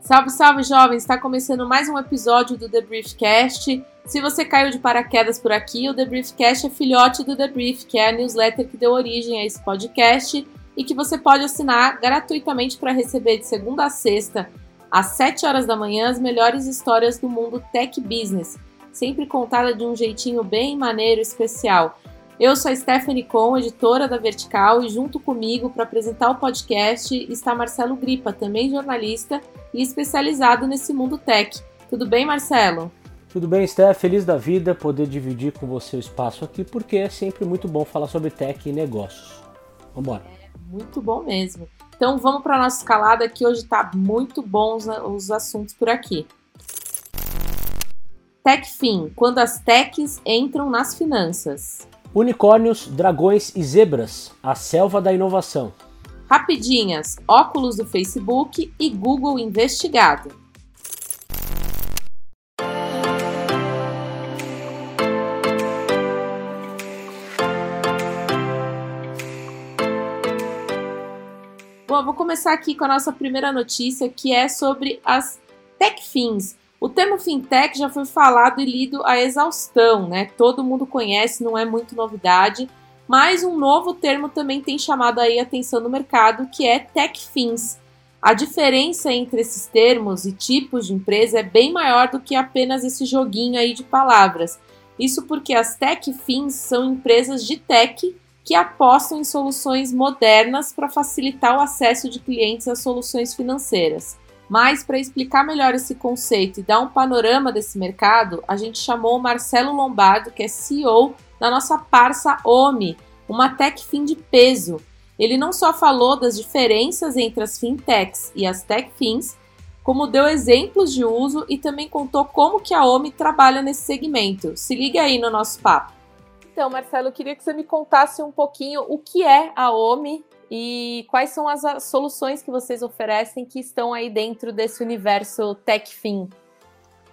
Salve, salve, jovens! Está começando mais um episódio do The Briefcast. Se você caiu de paraquedas por aqui, o The Briefcast é filhote do The Brief, que é a newsletter que deu origem a esse podcast e que você pode assinar gratuitamente para receber de segunda a sexta, às 7 horas da manhã, as melhores histórias do mundo tech business, sempre contada de um jeitinho bem maneiro e especial. Eu sou a Stephanie Com, editora da Vertical, e junto comigo para apresentar o podcast está Marcelo Gripa, também jornalista e especializado nesse mundo tech. Tudo bem, Marcelo? Tudo bem, Steph? Feliz da vida poder dividir com você o espaço aqui, porque é sempre muito bom falar sobre tech e negócios. Vamos embora. É muito bom mesmo. Então vamos para a nossa escalada que hoje está muito bons os assuntos por aqui. TechFin, quando as techs entram nas finanças. Unicórnios, dragões e zebras, a selva da inovação. Rapidinhas, óculos do Facebook e Google investigado. Bom, vou começar aqui com a nossa primeira notícia, que é sobre as TechFins. O termo fintech já foi falado e lido a exaustão, né? Todo mundo conhece, não é muito novidade, mas um novo termo também tem chamado aí a atenção no mercado, que é techfins. A diferença entre esses termos e tipos de empresa é bem maior do que apenas esse joguinho aí de palavras. Isso porque as techfins são empresas de tech que apostam em soluções modernas para facilitar o acesso de clientes a soluções financeiras. Mas para explicar melhor esse conceito e dar um panorama desse mercado, a gente chamou o Marcelo Lombardo, que é CEO da nossa parça OMI, uma tech fin de peso. Ele não só falou das diferenças entre as fintechs e as tech fins, como deu exemplos de uso e também contou como que a OMI trabalha nesse segmento. Se liga aí no nosso papo. Então, Marcelo, eu queria que você me contasse um pouquinho o que é a OMI e quais são as soluções que vocês oferecem que estão aí dentro desse universo TechFin?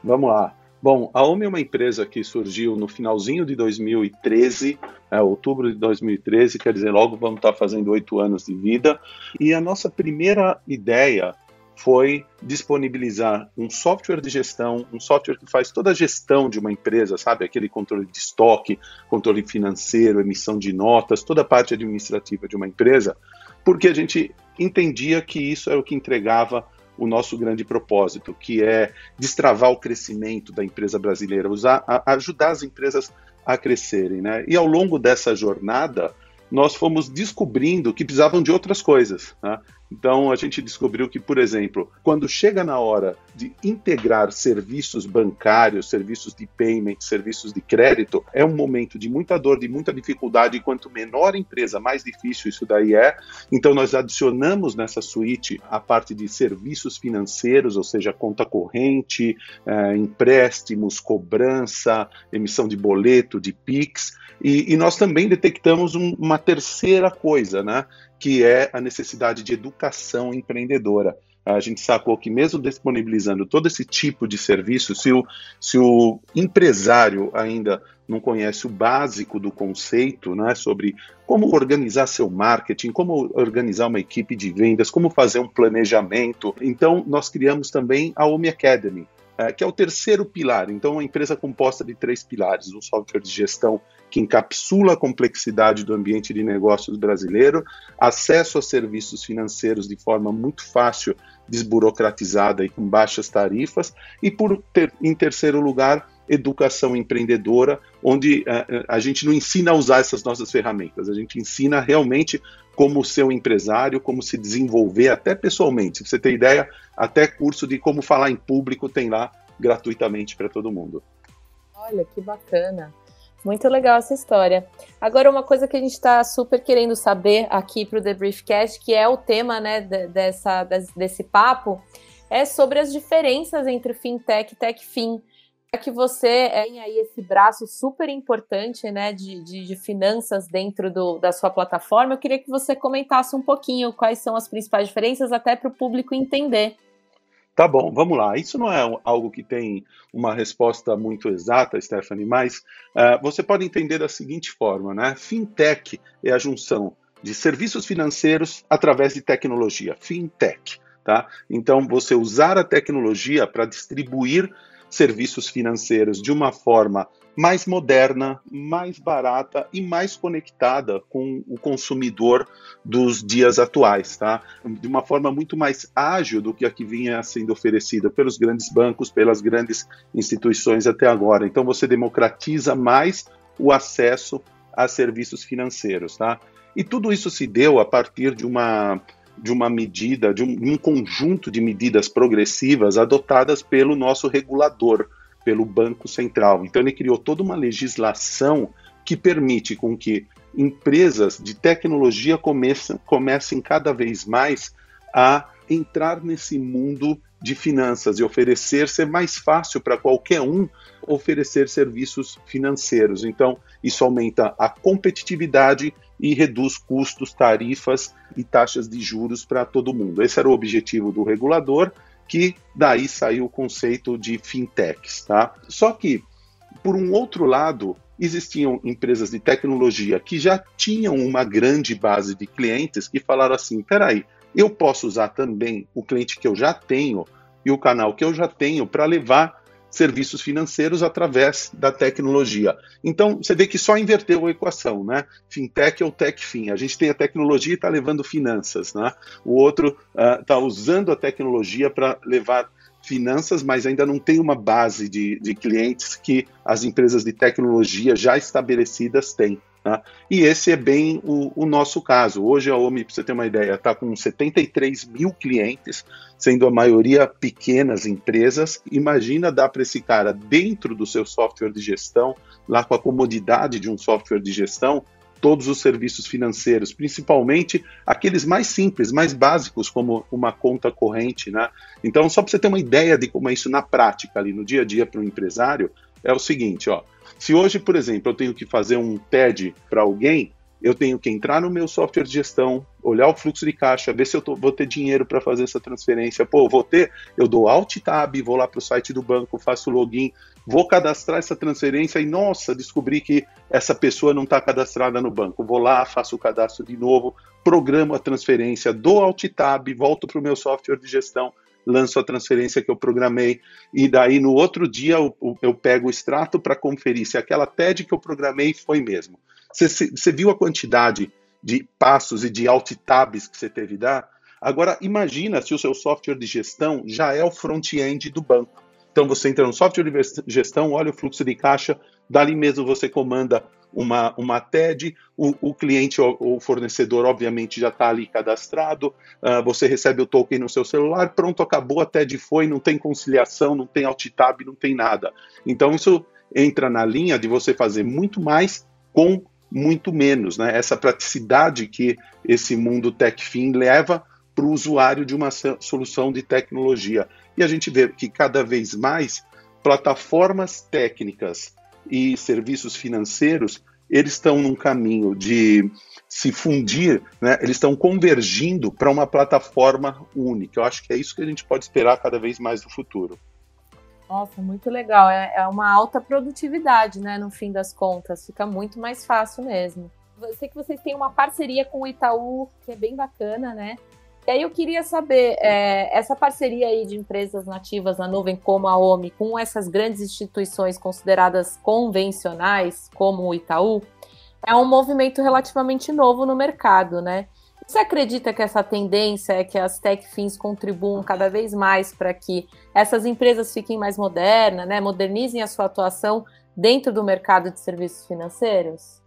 Vamos lá. Bom, a OMI é uma empresa que surgiu no finalzinho de 2013, é, outubro de 2013, quer dizer, logo vamos estar fazendo oito anos de vida. E a nossa primeira ideia foi disponibilizar um software de gestão, um software que faz toda a gestão de uma empresa, sabe? Aquele controle de estoque, controle financeiro, emissão de notas, toda a parte administrativa de uma empresa, porque a gente entendia que isso era o que entregava o nosso grande propósito, que é destravar o crescimento da empresa brasileira, usar, a, ajudar as empresas a crescerem, né? E ao longo dessa jornada, nós fomos descobrindo que precisavam de outras coisas. Né? Então, a gente descobriu que, por exemplo, quando chega na hora de integrar serviços bancários, serviços de payment, serviços de crédito, é um momento de muita dor, de muita dificuldade, e quanto menor a empresa, mais difícil isso daí é. Então, nós adicionamos nessa suíte a parte de serviços financeiros, ou seja, conta corrente, é, empréstimos, cobrança, emissão de boleto, de PIX, e, e nós também detectamos um, uma terceira coisa, né? que é a necessidade de educação empreendedora. A gente sacou que, mesmo disponibilizando todo esse tipo de serviço, se o, se o empresário ainda não conhece o básico do conceito, né, sobre como organizar seu marketing, como organizar uma equipe de vendas, como fazer um planejamento, então nós criamos também a Omi Academy, é, que é o terceiro pilar. Então, uma empresa composta de três pilares: um software de gestão que encapsula a complexidade do ambiente de negócios brasileiro, acesso a serviços financeiros de forma muito fácil, desburocratizada e com baixas tarifas, e por ter, em terceiro lugar, educação empreendedora, onde a, eh, a gente não ensina a usar essas nossas ferramentas, a gente ensina realmente como ser um empresário, como se desenvolver até pessoalmente. Se você tem ideia, até curso de como falar em público tem lá gratuitamente para todo mundo. Olha que bacana. Muito legal essa história. Agora, uma coisa que a gente está super querendo saber aqui para o The Briefcast, que é o tema né, dessa, desse papo, é sobre as diferenças entre fintech e techfin. É que você tem aí esse braço super importante né, de, de, de finanças dentro do, da sua plataforma, eu queria que você comentasse um pouquinho quais são as principais diferenças, até para o público entender. Tá bom, vamos lá. Isso não é algo que tem uma resposta muito exata, Stephanie, mas uh, você pode entender da seguinte forma, né? Fintech é a junção de serviços financeiros através de tecnologia, fintech, tá? Então, você usar a tecnologia para distribuir serviços financeiros de uma forma mais moderna, mais barata e mais conectada com o consumidor dos dias atuais, tá? De uma forma muito mais ágil do que a que vinha sendo oferecida pelos grandes bancos, pelas grandes instituições até agora. Então você democratiza mais o acesso a serviços financeiros, tá? E tudo isso se deu a partir de uma de uma medida, de um, um conjunto de medidas progressivas adotadas pelo nosso regulador, pelo Banco Central. Então ele criou toda uma legislação que permite com que empresas de tecnologia comecem, comecem cada vez mais a entrar nesse mundo de finanças e oferecer ser mais fácil para qualquer um oferecer serviços financeiros. Então, isso aumenta a competitividade e reduz custos, tarifas e taxas de juros para todo mundo. Esse era o objetivo do regulador que daí saiu o conceito de fintechs, tá? Só que, por um outro lado, existiam empresas de tecnologia que já tinham uma grande base de clientes que falaram assim: peraí, eu posso usar também o cliente que eu já tenho e o canal que eu já tenho para levar serviços financeiros através da tecnologia. Então, você vê que só inverteu a equação, né? Fintech ou TechFin. A gente tem a tecnologia e está levando finanças, né? O outro está uh, usando a tecnologia para levar finanças, mas ainda não tem uma base de, de clientes que as empresas de tecnologia já estabelecidas têm. Tá? E esse é bem o, o, nosso caso. Hoje a OMI, para você ter uma ideia, está com 73 mil clientes, sendo a maioria pequenas empresas. Imagina dar para esse cara, dentro do seu software de gestão, lá com a comodidade de um software de gestão, todos os serviços financeiros, principalmente aqueles mais simples, mais básicos, como uma conta corrente. Né? Então, só para você ter uma ideia de como é isso na prática, ali no dia a dia para o empresário, é o seguinte, ó. Se hoje, por exemplo, eu tenho que fazer um TED para alguém, eu tenho que entrar no meu software de gestão, olhar o fluxo de caixa, ver se eu tô, vou ter dinheiro para fazer essa transferência. Pô, vou ter, eu dou Alt Tab, vou lá para o site do banco, faço login, vou cadastrar essa transferência e, nossa, descobri que essa pessoa não está cadastrada no banco. Vou lá, faço o cadastro de novo, programo a transferência, dou Alt Tab, volto para o meu software de gestão, lanço a transferência que eu programei, e daí no outro dia eu, eu pego o extrato para conferir se aquela TED que eu programei foi mesmo. Você, viu a quantidade de passos e de alt tabs que você teve que dar? Agora, imagina se o seu software de gestão já é o front-end do banco. Então, você entra no software de gestão, olha o fluxo de caixa, dali mesmo você comanda uma, uma TED, o, o cliente ou fornecedor, obviamente, já está ali cadastrado, uh, você recebe o token no seu celular, pronto, acabou, a TED foi, não tem conciliação, não tem alt tab, não tem nada. Então, isso entra na linha de você fazer muito mais com muito menos, né? Essa praticidade que esse mundo TechFin leva para o usuário de uma solução de tecnologia. E a gente vê que cada vez mais plataformas técnicas e serviços financeiros, eles estão num caminho de se fundir, né? eles estão convergindo para uma plataforma única. Eu acho que é isso que a gente pode esperar cada vez mais no futuro. Nossa, muito legal. É, é uma alta produtividade, né? No fim das contas, fica muito mais fácil mesmo. Eu sei que vocês têm uma parceria com o Itaú, que é bem bacana, né? E aí eu queria saber, é, essa parceria aí de empresas nativas na nuvem como a OMI, com essas grandes instituições consideradas convencionais, como o Itaú, é um movimento relativamente novo no mercado, né? Você acredita que essa tendência é que as tech fins contribuam cada vez mais para que essas empresas fiquem mais modernas, né? modernizem a sua atuação dentro do mercado de serviços financeiros?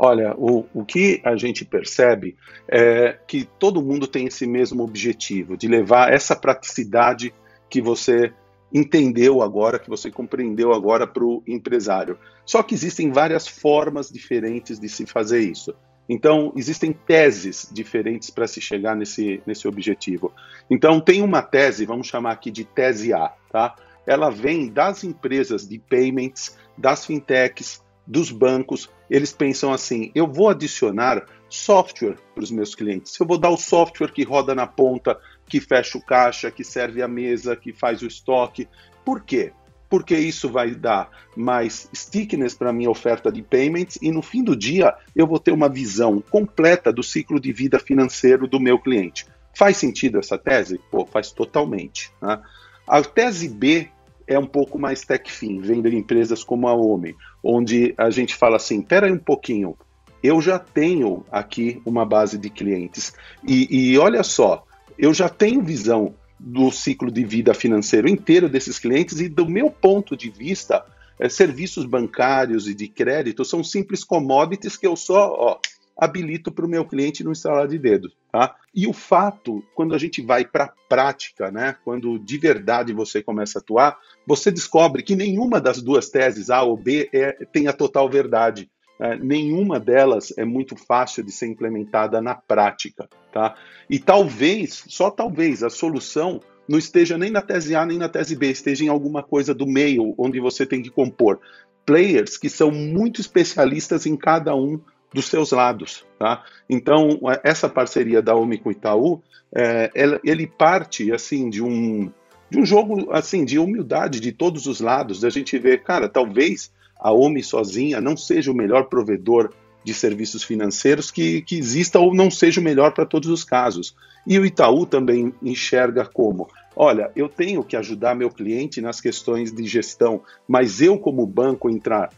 Olha, o, o que a gente percebe é que todo mundo tem esse mesmo objetivo, de levar essa praticidade que você entendeu agora, que você compreendeu agora para o empresário. Só que existem várias formas diferentes de se fazer isso. Então, existem teses diferentes para se chegar nesse, nesse objetivo. Então, tem uma tese, vamos chamar aqui de tese A, tá? Ela vem das empresas de payments, das fintechs, dos bancos, eles pensam assim: eu vou adicionar software para os meus clientes. Eu vou dar o software que roda na ponta, que fecha o caixa, que serve a mesa, que faz o estoque. Por quê? Porque isso vai dar mais stickiness para a minha oferta de payments e no fim do dia eu vou ter uma visão completa do ciclo de vida financeiro do meu cliente. Faz sentido essa tese? Pô, faz totalmente. Né? A tese B é um pouco mais tech-fin, vem de empresas como a Homem, onde a gente fala assim, espera aí um pouquinho, eu já tenho aqui uma base de clientes. E, e, olha só, eu já tenho visão do ciclo de vida financeiro inteiro desses clientes e do meu ponto de vista, é, serviços bancários e de crédito são simples commodities que eu só ó, habilito para o meu cliente no instalar de dedos. Tá? E o fato, quando a gente vai para a prática, né, quando de verdade você começa a atuar, você descobre que nenhuma das duas teses, A ou B, é, tem a total verdade. É, nenhuma delas é muito fácil de ser implementada na prática. Tá? E talvez, só talvez, a solução não esteja nem na tese A nem na tese B, esteja em alguma coisa do meio, onde você tem que compor players que são muito especialistas em cada um dos seus lados. Tá? Então, essa parceria da OMI com o Itaú, é, ele parte assim de um, de um jogo assim de humildade de todos os lados, da gente ver, cara, talvez a OMI sozinha não seja o melhor provedor de serviços financeiros que, que exista ou não seja o melhor para todos os casos. E o Itaú também enxerga como: olha, eu tenho que ajudar meu cliente nas questões de gestão, mas eu, como banco, entrar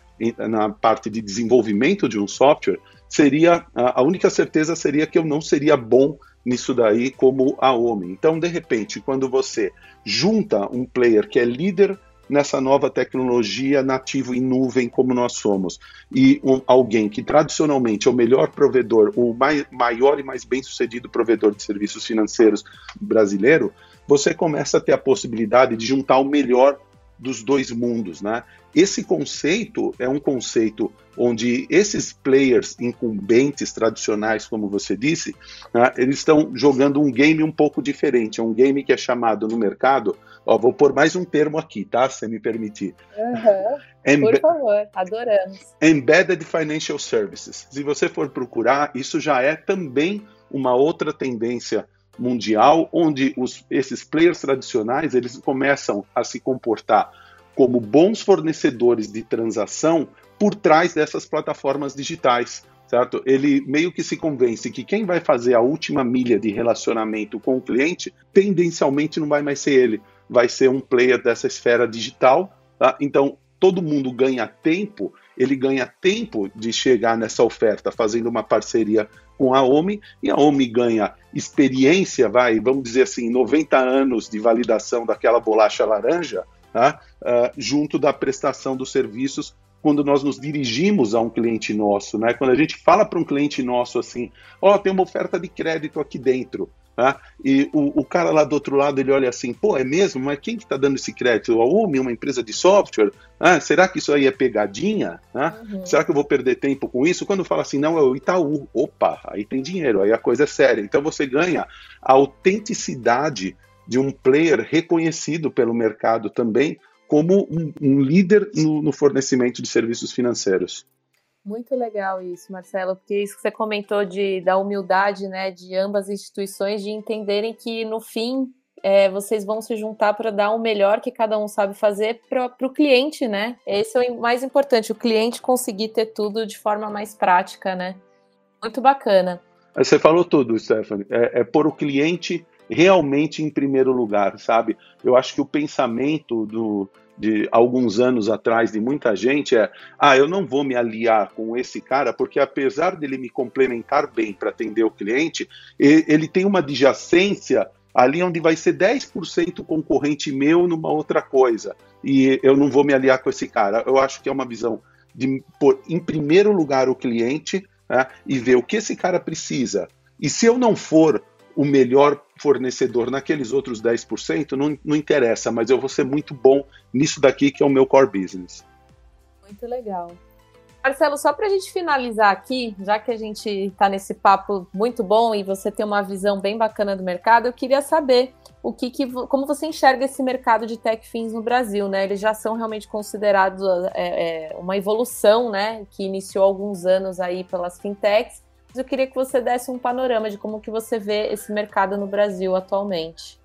na parte de desenvolvimento de um software, seria a única certeza seria que eu não seria bom nisso daí como a OMI. Então, de repente, quando você junta um player que é líder nessa nova tecnologia nativo em nuvem como nós somos. E um, alguém que tradicionalmente é o melhor provedor, o mai, maior e mais bem sucedido provedor de serviços financeiros brasileiro, você começa a ter a possibilidade de juntar o melhor dos dois mundos, né? Esse conceito é um conceito onde esses players incumbentes tradicionais, como você disse, né, eles estão jogando um game um pouco diferente. É um game que é chamado no mercado Ó, vou pôr mais um termo aqui, tá? Se me permitir. Uhum. Por favor, adoramos. Embedded Financial Services. Se você for procurar, isso já é também uma outra tendência mundial, onde os, esses players tradicionais eles começam a se comportar como bons fornecedores de transação por trás dessas plataformas digitais certo? Ele meio que se convence que quem vai fazer a última milha de relacionamento com o cliente, tendencialmente não vai mais ser ele, vai ser um player dessa esfera digital. Tá? Então, todo mundo ganha tempo, ele ganha tempo de chegar nessa oferta fazendo uma parceria com a OMI, e a OMI ganha experiência, vai, vamos dizer assim, 90 anos de validação daquela bolacha laranja, tá? uh, junto da prestação dos serviços quando nós nos dirigimos a um cliente nosso, né? Quando a gente fala para um cliente nosso assim, ó, oh, tem uma oferta de crédito aqui dentro, tá? E o, o, cara lá do outro lado ele olha assim, pô, é mesmo? Mas quem que está dando esse crédito? A UMI, uma empresa de software? Ah, será que isso aí é pegadinha? Né? Uhum. Será que eu vou perder tempo com isso? Quando fala assim, não, é o Itaú, opa, aí tem dinheiro, aí a coisa é séria. Então você ganha a autenticidade de um player reconhecido pelo mercado também como um, um líder no, no fornecimento de serviços financeiros. Muito legal isso, Marcelo, porque isso que você comentou de, da humildade né, de ambas as instituições, de entenderem que no fim é, vocês vão se juntar para dar o melhor que cada um sabe fazer para o cliente, né? Esse é o mais importante, o cliente conseguir ter tudo de forma mais prática, né? Muito bacana. Você falou tudo, Stephanie. É, é pôr o cliente realmente em primeiro lugar, sabe? Eu acho que o pensamento do, de alguns anos atrás de muita gente é: ah, eu não vou me aliar com esse cara porque apesar dele me complementar bem para atender o cliente, ele tem uma adjacência ali onde vai ser 10% concorrente meu numa outra coisa e eu não vou me aliar com esse cara. Eu acho que é uma visão de pôr em primeiro lugar o cliente né, e ver o que esse cara precisa. E se eu não for o melhor fornecedor naqueles outros 10%, não, não interessa, mas eu vou ser muito bom nisso daqui que é o meu core business. Muito legal. Marcelo, só para a gente finalizar aqui, já que a gente está nesse papo muito bom e você tem uma visão bem bacana do mercado, eu queria saber o que, que como você enxerga esse mercado de tech fins no Brasil, né? Eles já são realmente considerados é, é, uma evolução, né? Que iniciou alguns anos aí pelas fintechs. Eu queria que você desse um panorama de como que você vê esse mercado no Brasil atualmente.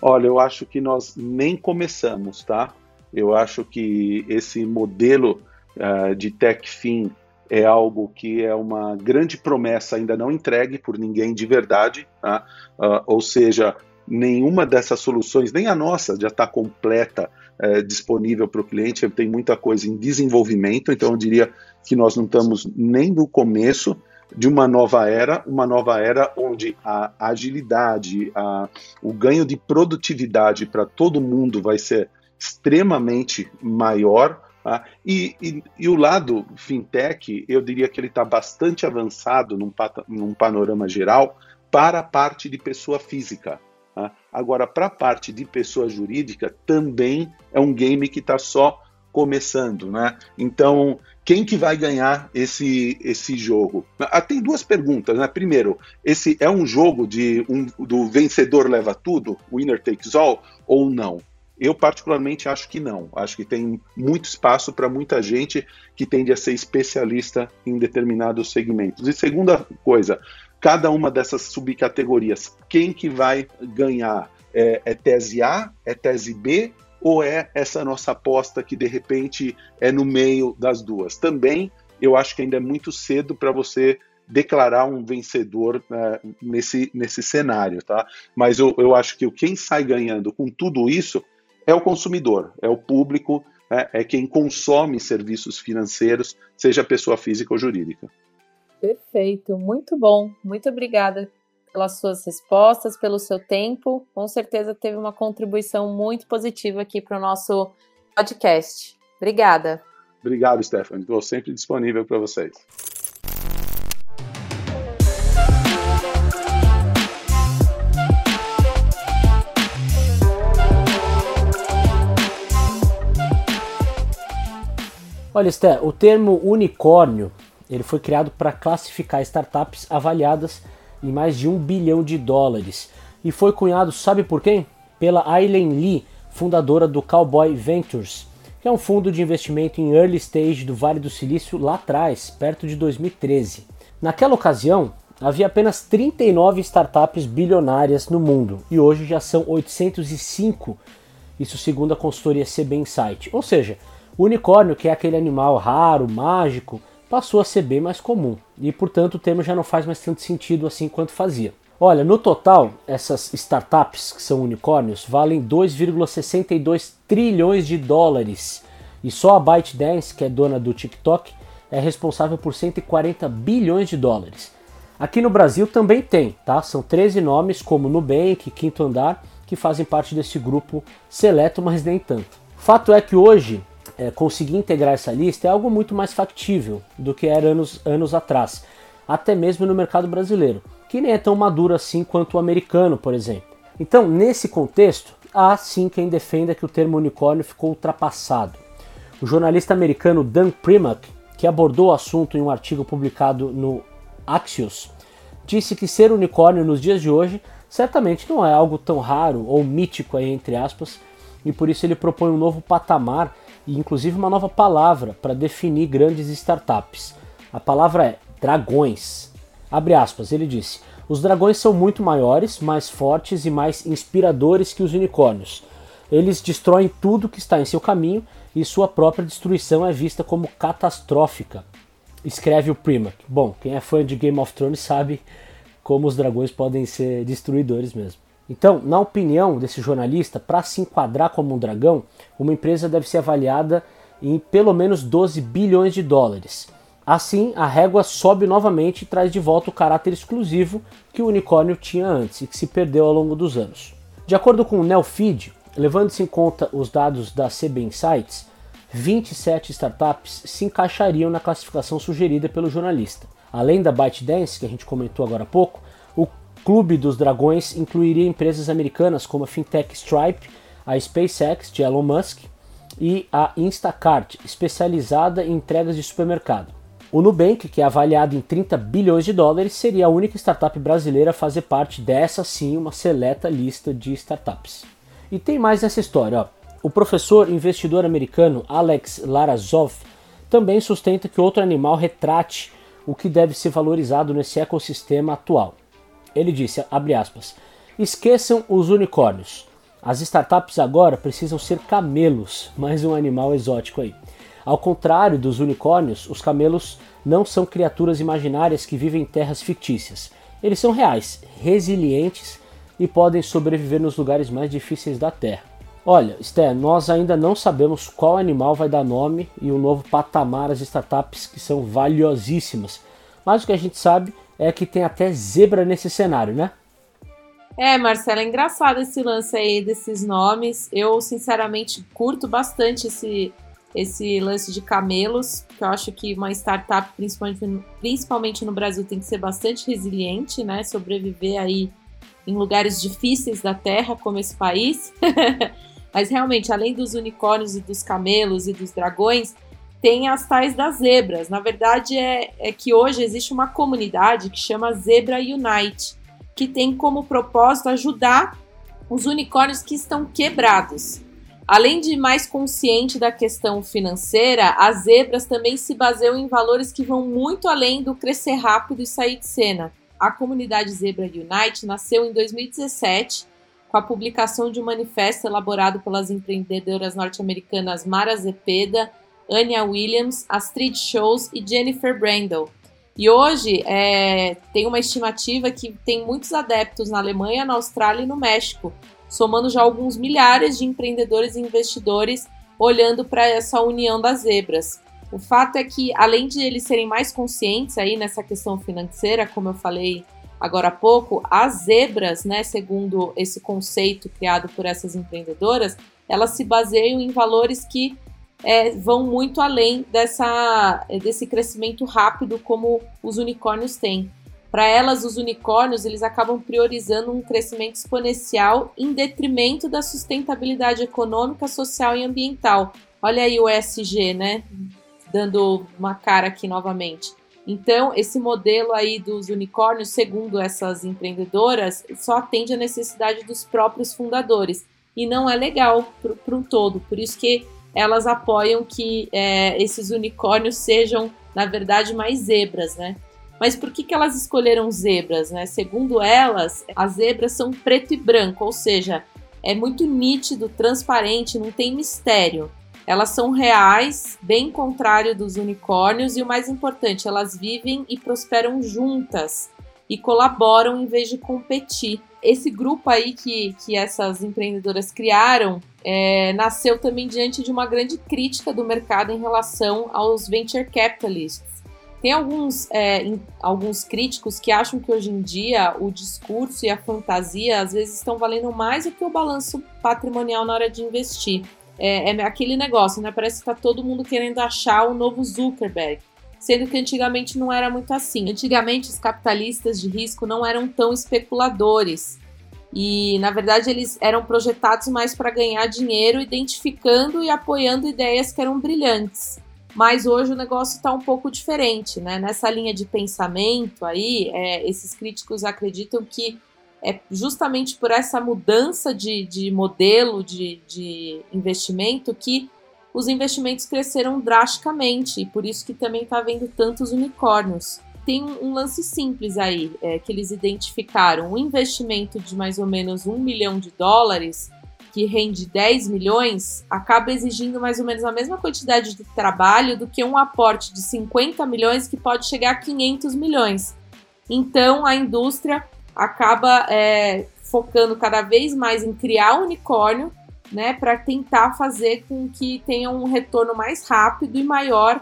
Olha, eu acho que nós nem começamos, tá? Eu acho que esse modelo uh, de TechFin é algo que é uma grande promessa ainda não entregue por ninguém de verdade, tá? uh, ou seja, nenhuma dessas soluções, nem a nossa, já está completa, uh, disponível para o cliente, tem muita coisa em desenvolvimento, então eu diria que nós não estamos nem no começo de uma nova era, uma nova era onde a agilidade, a, o ganho de produtividade para todo mundo vai ser extremamente maior, Tá? E, e, e, o lado fintech, eu diria que ele está bastante avançado num, num, panorama geral para a parte de pessoa física. Tá? Agora, para a parte de pessoa jurídica, também é um game que está só começando. Né? Então, quem que vai ganhar esse, esse jogo? Ah, tem duas perguntas. Né? Primeiro, esse é um jogo de um, do vencedor leva tudo, winner takes all, ou não? Eu, particularmente, acho que não. Acho que tem muito espaço para muita gente que tende a ser especialista em determinados segmentos. E segunda coisa, cada uma dessas subcategorias, quem que vai ganhar? É, é tese A? É tese B? Ou é essa nossa aposta que, de repente, é no meio das duas? Também, eu acho que ainda é muito cedo para você declarar um vencedor né, nesse, nesse cenário, tá? Mas eu, eu acho que quem sai ganhando com tudo isso é o consumidor, é o público, é, é quem consome serviços financeiros, seja pessoa física ou jurídica. Perfeito, muito bom. Muito obrigada pelas suas respostas, pelo seu tempo. Com certeza teve uma contribuição muito positiva aqui para o nosso podcast. Obrigada. Obrigado, Stephanie. Estou sempre disponível para vocês. Olha, Esté, o termo unicórnio ele foi criado para classificar startups avaliadas em mais de um bilhão de dólares e foi cunhado, sabe por quem? Pela Aileen Lee, fundadora do Cowboy Ventures, que é um fundo de investimento em early stage do Vale do Silício lá atrás, perto de 2013. Naquela ocasião, havia apenas 39 startups bilionárias no mundo e hoje já são 805, isso segundo a consultoria CB Insight. Ou seja, o unicórnio, que é aquele animal raro, mágico, passou a ser bem mais comum e, portanto, o termo já não faz mais tanto sentido assim quanto fazia. Olha, no total, essas startups que são unicórnios valem 2,62 trilhões de dólares e só a ByteDance, que é dona do TikTok, é responsável por 140 bilhões de dólares. Aqui no Brasil também tem, tá? São 13 nomes como Nubank, Quinto Andar, que fazem parte desse grupo seleto, mas nem tanto. Fato é que hoje é, conseguir integrar essa lista é algo muito mais factível do que era anos, anos atrás, até mesmo no mercado brasileiro, que nem é tão maduro assim quanto o americano, por exemplo. Então, nesse contexto, há sim quem defenda que o termo unicórnio ficou ultrapassado. O jornalista americano Dan Primack, que abordou o assunto em um artigo publicado no Axios, disse que ser unicórnio nos dias de hoje certamente não é algo tão raro ou mítico aí, entre aspas, e por isso ele propõe um novo patamar e inclusive uma nova palavra para definir grandes startups. A palavra é dragões. Abre aspas, ele disse: Os dragões são muito maiores, mais fortes e mais inspiradores que os unicórnios. Eles destroem tudo que está em seu caminho e sua própria destruição é vista como catastrófica. Escreve o Primac. Bom, quem é fã de Game of Thrones sabe como os dragões podem ser destruidores mesmo. Então, na opinião desse jornalista, para se enquadrar como um dragão, uma empresa deve ser avaliada em pelo menos 12 bilhões de dólares. Assim, a régua sobe novamente e traz de volta o caráter exclusivo que o unicórnio tinha antes e que se perdeu ao longo dos anos. De acordo com o Nelfeed, levando-se em conta os dados da CB Insights, 27 startups se encaixariam na classificação sugerida pelo jornalista. Além da ByteDance, que a gente comentou agora há pouco, Clube dos Dragões incluiria empresas americanas como a fintech Stripe, a SpaceX de Elon Musk e a Instacart, especializada em entregas de supermercado. O Nubank, que é avaliado em 30 bilhões de dólares, seria a única startup brasileira a fazer parte dessa sim, uma seleta lista de startups. E tem mais nessa história. Ó. O professor investidor americano Alex Larazov também sustenta que outro animal retrate o que deve ser valorizado nesse ecossistema atual. Ele disse, aspas, esqueçam os unicórnios. As startups agora precisam ser camelos, mais um animal exótico aí. Ao contrário dos unicórnios, os camelos não são criaturas imaginárias que vivem em terras fictícias. Eles são reais, resilientes e podem sobreviver nos lugares mais difíceis da Terra. Olha, Sté, nós ainda não sabemos qual animal vai dar nome e o novo patamar às startups que são valiosíssimas. Mas o que a gente sabe é que tem até zebra nesse cenário, né? É, Marcela, é engraçado esse lance aí desses nomes. Eu, sinceramente, curto bastante esse, esse lance de camelos, que eu acho que uma startup, principalmente, principalmente no Brasil, tem que ser bastante resiliente, né? Sobreviver aí em lugares difíceis da Terra, como esse país. Mas realmente, além dos unicórnios e dos camelos e dos dragões, tem as tais das zebras. Na verdade, é, é que hoje existe uma comunidade que chama Zebra Unite, que tem como propósito ajudar os unicórnios que estão quebrados. Além de mais consciente da questão financeira, as zebras também se baseiam em valores que vão muito além do crescer rápido e sair de cena. A comunidade Zebra Unite nasceu em 2017 com a publicação de um manifesto elaborado pelas empreendedoras norte-americanas Mara Zepeda, Anya Williams, Astrid Shows e Jennifer Brandel. E hoje é, tem uma estimativa que tem muitos adeptos na Alemanha, na Austrália e no México, somando já alguns milhares de empreendedores e investidores olhando para essa união das zebras. O fato é que, além de eles serem mais conscientes aí nessa questão financeira, como eu falei agora há pouco, as zebras, né, segundo esse conceito criado por essas empreendedoras, elas se baseiam em valores que é, vão muito além dessa, desse crescimento rápido como os unicórnios têm. Para elas, os unicórnios eles acabam priorizando um crescimento exponencial em detrimento da sustentabilidade econômica, social e ambiental. Olha aí o ESG, né? Dando uma cara aqui novamente. Então, esse modelo aí dos unicórnios, segundo essas empreendedoras, só atende à necessidade dos próprios fundadores e não é legal para um todo. Por isso que elas apoiam que é, esses unicórnios sejam, na verdade, mais zebras, né? Mas por que, que elas escolheram zebras? Né? Segundo elas, as zebras são preto e branco, ou seja, é muito nítido, transparente, não tem mistério. Elas são reais, bem contrário dos unicórnios, e o mais importante, elas vivem e prosperam juntas e colaboram em vez de competir. Esse grupo aí que, que essas empreendedoras criaram é, nasceu também diante de uma grande crítica do mercado em relação aos venture capitalists tem alguns, é, alguns críticos que acham que hoje em dia o discurso e a fantasia às vezes estão valendo mais do que o balanço patrimonial na hora de investir. É, é aquele negócio, né? Parece que está todo mundo querendo achar o novo Zuckerberg, sendo que antigamente não era muito assim. Antigamente os capitalistas de risco não eram tão especuladores. E, na verdade, eles eram projetados mais para ganhar dinheiro, identificando e apoiando ideias que eram brilhantes mas hoje o negócio está um pouco diferente, né? Nessa linha de pensamento aí, é, esses críticos acreditam que é justamente por essa mudança de, de modelo de, de investimento que os investimentos cresceram drasticamente, e por isso que também está havendo tantos unicórnios. Tem um, lance simples aí é, que eles identificaram: um investimento de mais ou menos um milhão de dólares que rende 10 milhões, acaba exigindo mais ou menos a mesma quantidade de trabalho do que um aporte de 50 milhões que pode chegar a 500 milhões. Então a indústria acaba é, focando cada vez mais em criar unicórnio, né, para tentar fazer com que tenha um retorno mais rápido e maior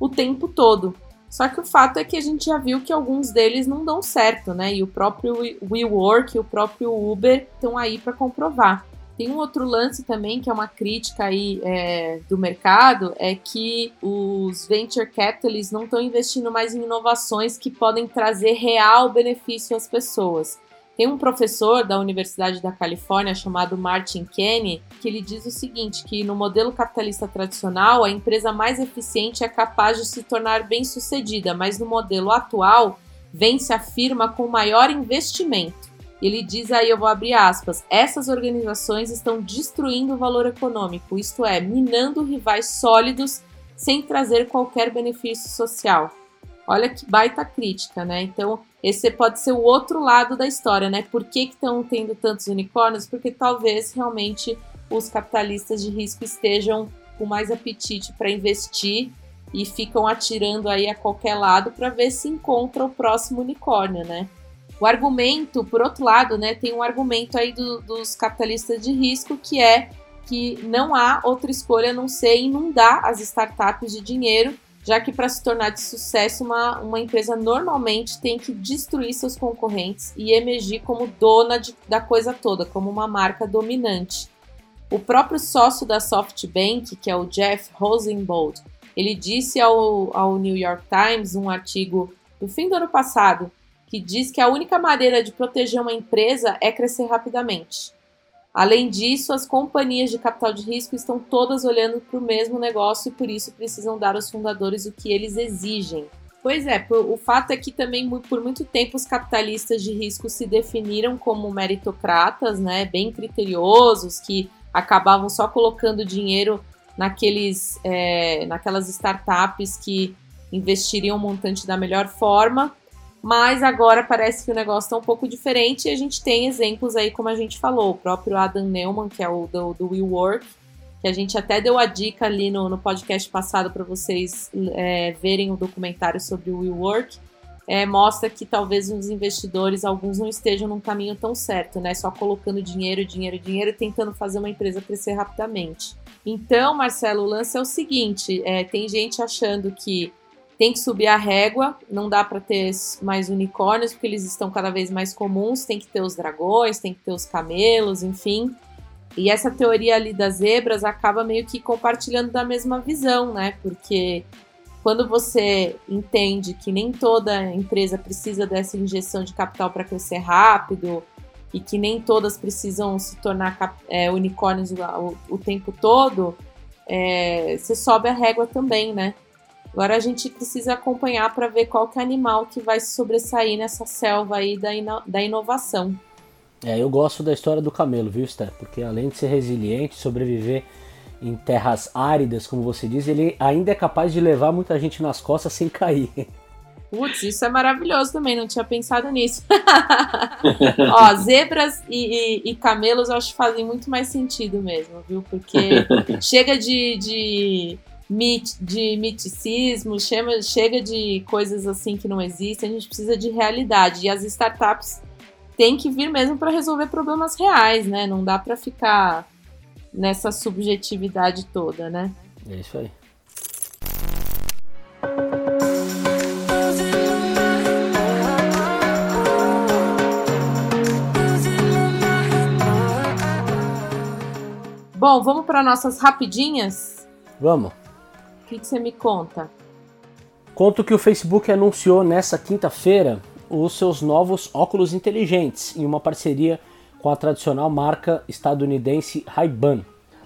o tempo todo. Só que o fato é que a gente já viu que alguns deles não dão certo, né? E o próprio WeWork, o próprio Uber estão aí para comprovar. Tem um outro lance também, que é uma crítica aí é, do mercado, é que os venture capitalists não estão investindo mais em inovações que podem trazer real benefício às pessoas. Tem um professor da Universidade da Califórnia chamado Martin Kenny que ele diz o seguinte, que no modelo capitalista tradicional a empresa mais eficiente é capaz de se tornar bem-sucedida, mas no modelo atual vence a firma com maior investimento. Ele diz aí, eu vou abrir aspas, essas organizações estão destruindo o valor econômico, isto é, minando rivais sólidos sem trazer qualquer benefício social. Olha que baita crítica, né? Então, esse pode ser o outro lado da história, né? Por que estão tendo tantos unicórnios? Porque talvez realmente os capitalistas de risco estejam com mais apetite para investir e ficam atirando aí a qualquer lado para ver se encontra o próximo unicórnio, né? O argumento, por outro lado, né, tem um argumento aí do, dos capitalistas de risco que é que não há outra escolha a não ser inundar as startups de dinheiro, já que para se tornar de sucesso, uma, uma empresa normalmente tem que destruir seus concorrentes e emergir como dona de, da coisa toda, como uma marca dominante. O próprio sócio da SoftBank, que é o Jeff Rosenbold, ele disse ao, ao New York Times, um artigo do fim do ano passado, que diz que a única maneira de proteger uma empresa é crescer rapidamente. Além disso, as companhias de capital de risco estão todas olhando para o mesmo negócio e por isso precisam dar aos fundadores o que eles exigem. Pois é, o fato é que também por muito tempo os capitalistas de risco se definiram como meritocratas, né, bem criteriosos, que acabavam só colocando dinheiro naqueles, é, naquelas startups que investiriam um montante da melhor forma mas agora parece que o negócio está um pouco diferente e a gente tem exemplos aí, como a gente falou, o próprio Adam Neumann, que é o do, do WeWork, que a gente até deu a dica ali no, no podcast passado para vocês é, verem o documentário sobre o WeWork, é, mostra que talvez os investidores, alguns não estejam num caminho tão certo, né? Só colocando dinheiro, dinheiro, dinheiro e tentando fazer uma empresa crescer rapidamente. Então, Marcelo, o lance é o seguinte: é, tem gente achando que tem que subir a régua, não dá para ter mais unicórnios, porque eles estão cada vez mais comuns, tem que ter os dragões, tem que ter os camelos, enfim. E essa teoria ali das zebras acaba meio que compartilhando da mesma visão, né? Porque quando você entende que nem toda empresa precisa dessa injeção de capital para crescer rápido e que nem todas precisam se tornar é, unicórnios o, o, tempo todo, é, você sobe a régua também, né? Agora a gente precisa acompanhar para ver qual que é o animal que vai se sobressair nessa selva aí da, ino da inovação. É, eu gosto da história do camelo, viu, Steph? Porque além de ser resiliente, sobreviver em terras áridas, como você diz, ele ainda é capaz de levar muita gente nas costas sem cair. Putz, isso é maravilhoso também, não tinha pensado nisso. Ó, zebras e, e, e, camelos eu acho que fazem muito mais sentido mesmo, viu? Porque chega de, de mit, de miticismo, chama, chega de coisas assim que não existem, a gente precisa de realidade. E as startups têm que vir mesmo para resolver problemas reais, né? Não dá para ficar nessa subjetividade toda, né? É isso aí. Bom, vamos para nossas rapidinhas? Vamos. O que, você me conta? Conto que o Facebook anunciou nessa quinta-feira os seus novos óculos inteligentes em uma parceria com a tradicional marca estadunidense Ray-Ban.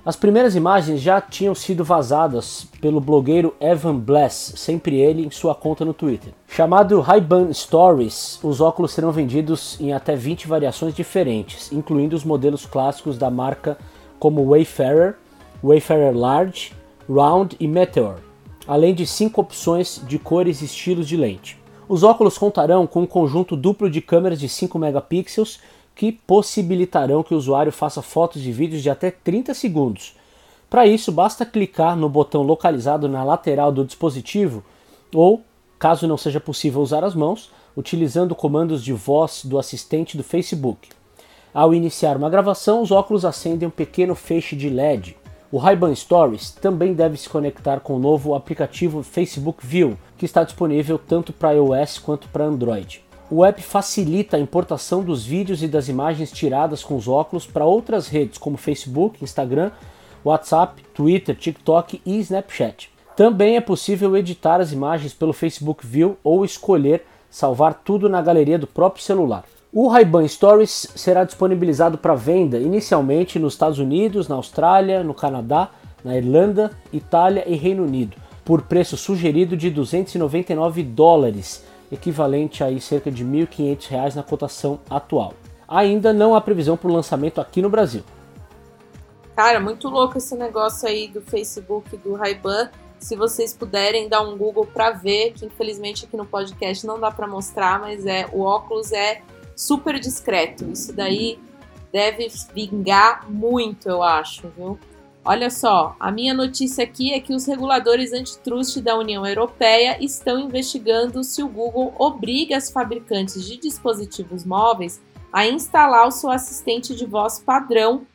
As primeiras imagens já tinham sido vazadas pelo blogueiro Evan Bless, sempre ele em sua conta no Twitter. Chamado Ray-Ban Stories, os óculos serão vendidos em até 20 variações diferentes, incluindo os modelos clássicos da marca como Wayfarer, Wayfarer Large Round e Meteor, além de cinco opções de cores e estilos de lente. Os óculos contarão com um conjunto duplo de câmeras de 5 megapixels que possibilitarão que o usuário faça fotos e vídeos de até 30 segundos. Para isso, basta clicar no botão localizado na lateral do dispositivo ou, caso não seja possível usar as mãos, utilizando comandos de voz do assistente do Facebook. Ao iniciar uma gravação, os óculos acendem um pequeno feixe de LED o Ray-Ban Stories também deve se conectar com o novo aplicativo Facebook View, que está disponível tanto para iOS quanto para Android. O app facilita a importação dos vídeos e das imagens tiradas com os óculos para outras redes como Facebook, Instagram, WhatsApp, Twitter, TikTok e Snapchat. Também é possível editar as imagens pelo Facebook View ou escolher salvar tudo na galeria do próprio celular. O Ray-Ban Stories será disponibilizado para venda inicialmente nos Estados Unidos, na Austrália, no Canadá, na Irlanda, Itália e Reino Unido, por preço sugerido de 299 dólares, equivalente a cerca de R$ 1.500 na cotação atual. Ainda não há previsão para o lançamento aqui no Brasil. Cara, muito louco esse negócio aí do Facebook do Ray-Ban. Se vocês puderem dar um Google para ver, que infelizmente aqui no podcast não dá para mostrar, mas é o óculos é super discreto. Isso daí deve vingar muito, eu acho, viu? Olha só, a minha notícia aqui é que os reguladores antitrust da União Europeia estão investigando se o Google obriga as fabricantes de dispositivos móveis a instalar o seu assistente de voz padrão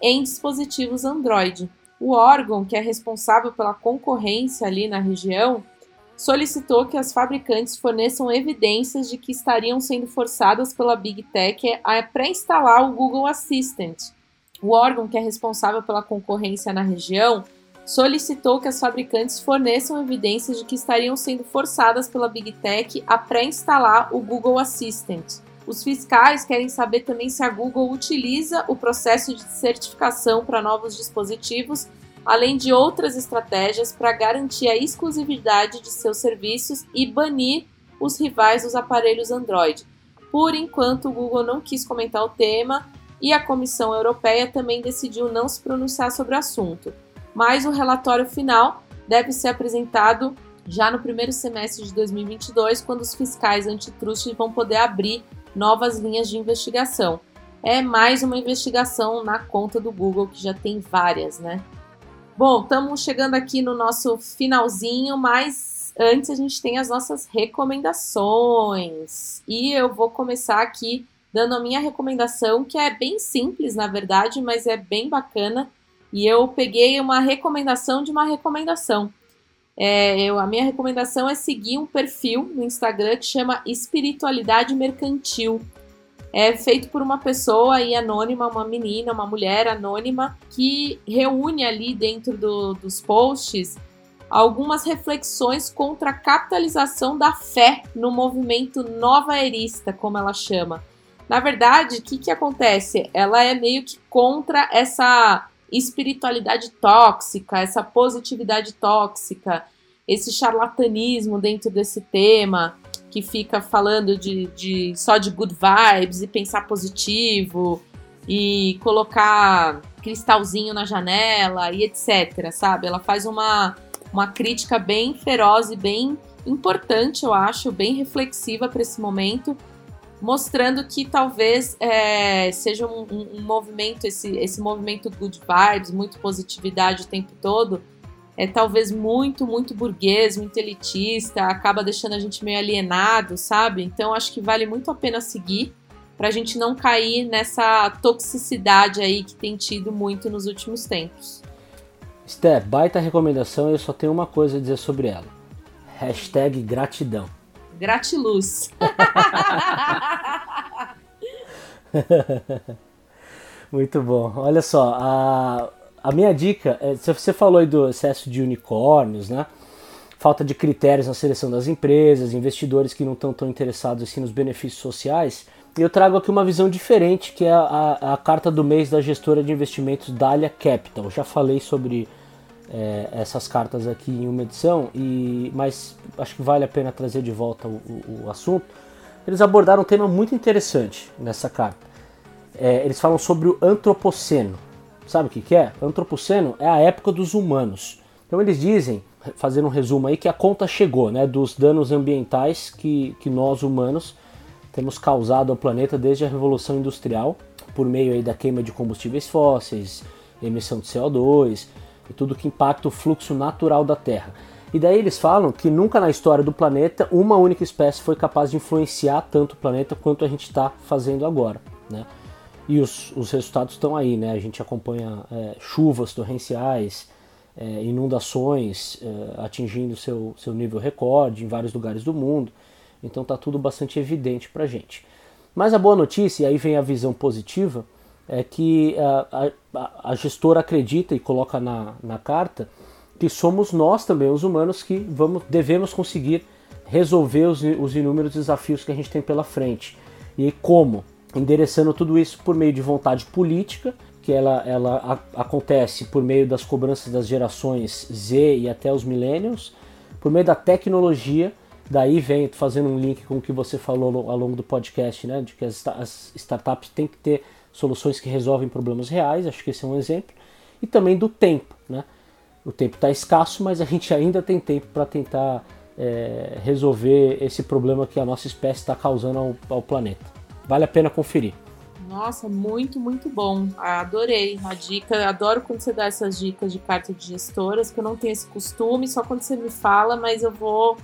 em dispositivos Android. O órgão que é responsável pela concorrência ali na região solicitou que as fabricantes forneçam evidências de que estariam sendo forçadas pela Big Tech a pré-instalar o Google Assistant. O órgão que é responsável pela concorrência na região solicitou que as fabricantes forneçam evidências de que estariam sendo forçadas pela Big Tech a pré-instalar o Google Assistant. Os fiscais querem saber também se a Google utiliza o processo de certificação para novos dispositivos além de outras estratégias para garantir a exclusividade de seus serviços e banir os rivais dos aparelhos Android. Por enquanto, o Google não quis comentar o tema e a Comissão Europeia também decidiu não se pronunciar sobre o assunto. Mas o relatório final deve ser apresentado já no primeiro semestre de 2022, quando os fiscais antitrust vão poder abrir novas linhas de investigação. É mais uma investigação na conta do Google, que já tem várias, né? Bom, estamos chegando aqui no nosso finalzinho, mas antes a gente tem as nossas recomendações. E eu vou começar aqui dando a minha recomendação, que é bem simples, na verdade, mas é bem bacana. E eu peguei uma recomendação de uma recomendação. É, eu, a minha recomendação é seguir um perfil no Instagram que chama Espiritualidade Mercantil é feito por uma pessoa aí anônima, uma menina, uma mulher anônima, que reúne ali dentro do, dos posts algumas reflexões contra a capitalização da fé no movimento nova erista, como ela chama. Na verdade, o que, que acontece? Ela é meio que contra essa espiritualidade tóxica, essa positividade tóxica, esse charlatanismo dentro desse tema que fica falando de, de só de good vibes e pensar positivo e colocar cristalzinho na janela e etc, sabe? Ela faz uma, uma crítica bem feroz e bem importante, eu acho, bem reflexiva para esse momento, mostrando que talvez é, seja um, um, um, movimento, esse, esse movimento good vibes, muito positividade o tempo todo, é talvez muito, muito burguês, muito elitista, acaba deixando a gente meio alienado, sabe? Então acho que vale muito a pena seguir para a gente não cair nessa toxicidade aí que tem tido muito nos últimos tempos. Steph, baita recomendação, eu só tenho uma coisa a dizer sobre ela. Hashtag gratidão. Gratiluz. Muito bom. Olha só, a, a minha dica, é, você falou aí do excesso de unicórnios, né? Falta de critérios na seleção das empresas, investidores que não estão tão interessados assim nos benefícios sociais. E eu trago aqui uma visão diferente, que é a, a, a carta do mês da gestora de investimentos Dahlia Capital. Já falei sobre é, essas cartas aqui em uma edição, e, mas acho que vale a pena trazer de volta o, o, o assunto. Eles abordaram um tema muito interessante nessa carta. É, eles falam sobre o antropoceno. Sabe o que, que é? Antropoceno é a época dos humanos. Então eles dizem, fazendo um resumo aí, que a conta chegou, né, dos danos ambientais que, que nós humanos temos causado ao planeta desde a Revolução Industrial, por meio aí da queima de combustíveis fósseis, emissão de CO2 e tudo que impacta o fluxo natural da Terra. E daí eles falam que nunca na história do planeta uma única espécie foi capaz de influenciar tanto o planeta quanto a gente está fazendo agora. Né? E os, os resultados estão aí, né? A gente acompanha é, chuvas torrenciais, é, inundações é, atingindo seu, seu nível recorde em vários lugares do mundo. Então está tudo bastante evidente para gente. Mas a boa notícia, e aí vem a visão positiva, é que a, a, a gestora acredita e coloca na, na carta que somos nós também, os humanos, que vamos, devemos conseguir resolver os, os inúmeros desafios que a gente tem pela frente. E como? Endereçando tudo isso por meio de vontade política, que ela, ela a, acontece por meio das cobranças das gerações Z e até os millennials, por meio da tecnologia, daí vem fazendo um link com o que você falou ao longo do podcast, né, de que as, as startups têm que ter soluções que resolvem problemas reais, acho que esse é um exemplo, e também do tempo, né? O tempo está escasso, mas a gente ainda tem tempo para tentar é, resolver esse problema que a nossa espécie está causando ao, ao planeta. Vale a pena conferir. Nossa, muito, muito bom. Adorei a dica. Adoro quando você dá essas dicas de carta de gestoras, que eu não tenho esse costume, só quando você me fala, mas eu vou,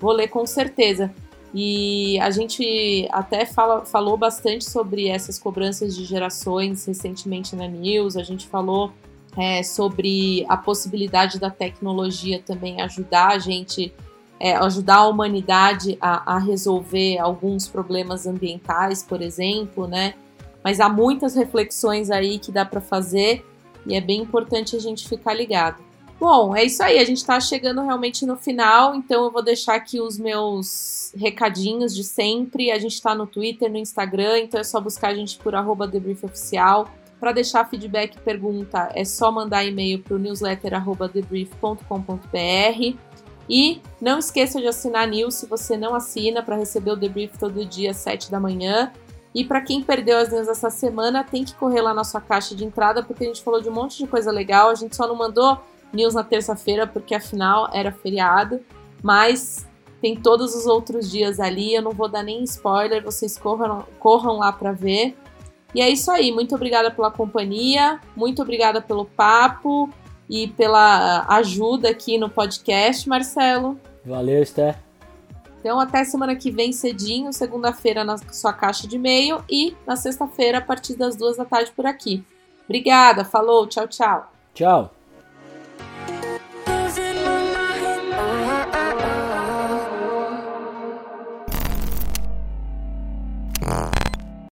vou ler com certeza. E a gente até fala, falou bastante sobre essas cobranças de gerações recentemente na News. A gente falou é, sobre a possibilidade da tecnologia também ajudar a gente, é, ajudar a humanidade a, a resolver alguns problemas ambientais, por exemplo, né? Mas há muitas reflexões aí que dá para fazer e é bem importante a gente ficar ligado. Bom, é isso aí. A gente está chegando realmente no final, então eu vou deixar aqui os meus recadinhos de sempre. A gente está no Twitter, no Instagram, então é só buscar a gente por debriefoficial. Para deixar feedback e pergunta, é só mandar e-mail para o newsletter.debrief.com.br. E não esqueça de assinar a news se você não assina para receber o debrief todo dia às 7 da manhã. E para quem perdeu as news essa semana, tem que correr lá na sua caixa de entrada, porque a gente falou de um monte de coisa legal. A gente só não mandou news na terça-feira, porque afinal era feriado, mas tem todos os outros dias ali. Eu não vou dar nem spoiler, vocês corram, corram lá para ver. E é isso aí. Muito obrigada pela companhia, muito obrigada pelo papo e pela ajuda aqui no podcast, Marcelo. Valeu, Esther. Então, até semana que vem, cedinho, segunda-feira na sua caixa de e-mail e na sexta-feira, a partir das duas da tarde por aqui. Obrigada, falou, tchau, tchau. Tchau.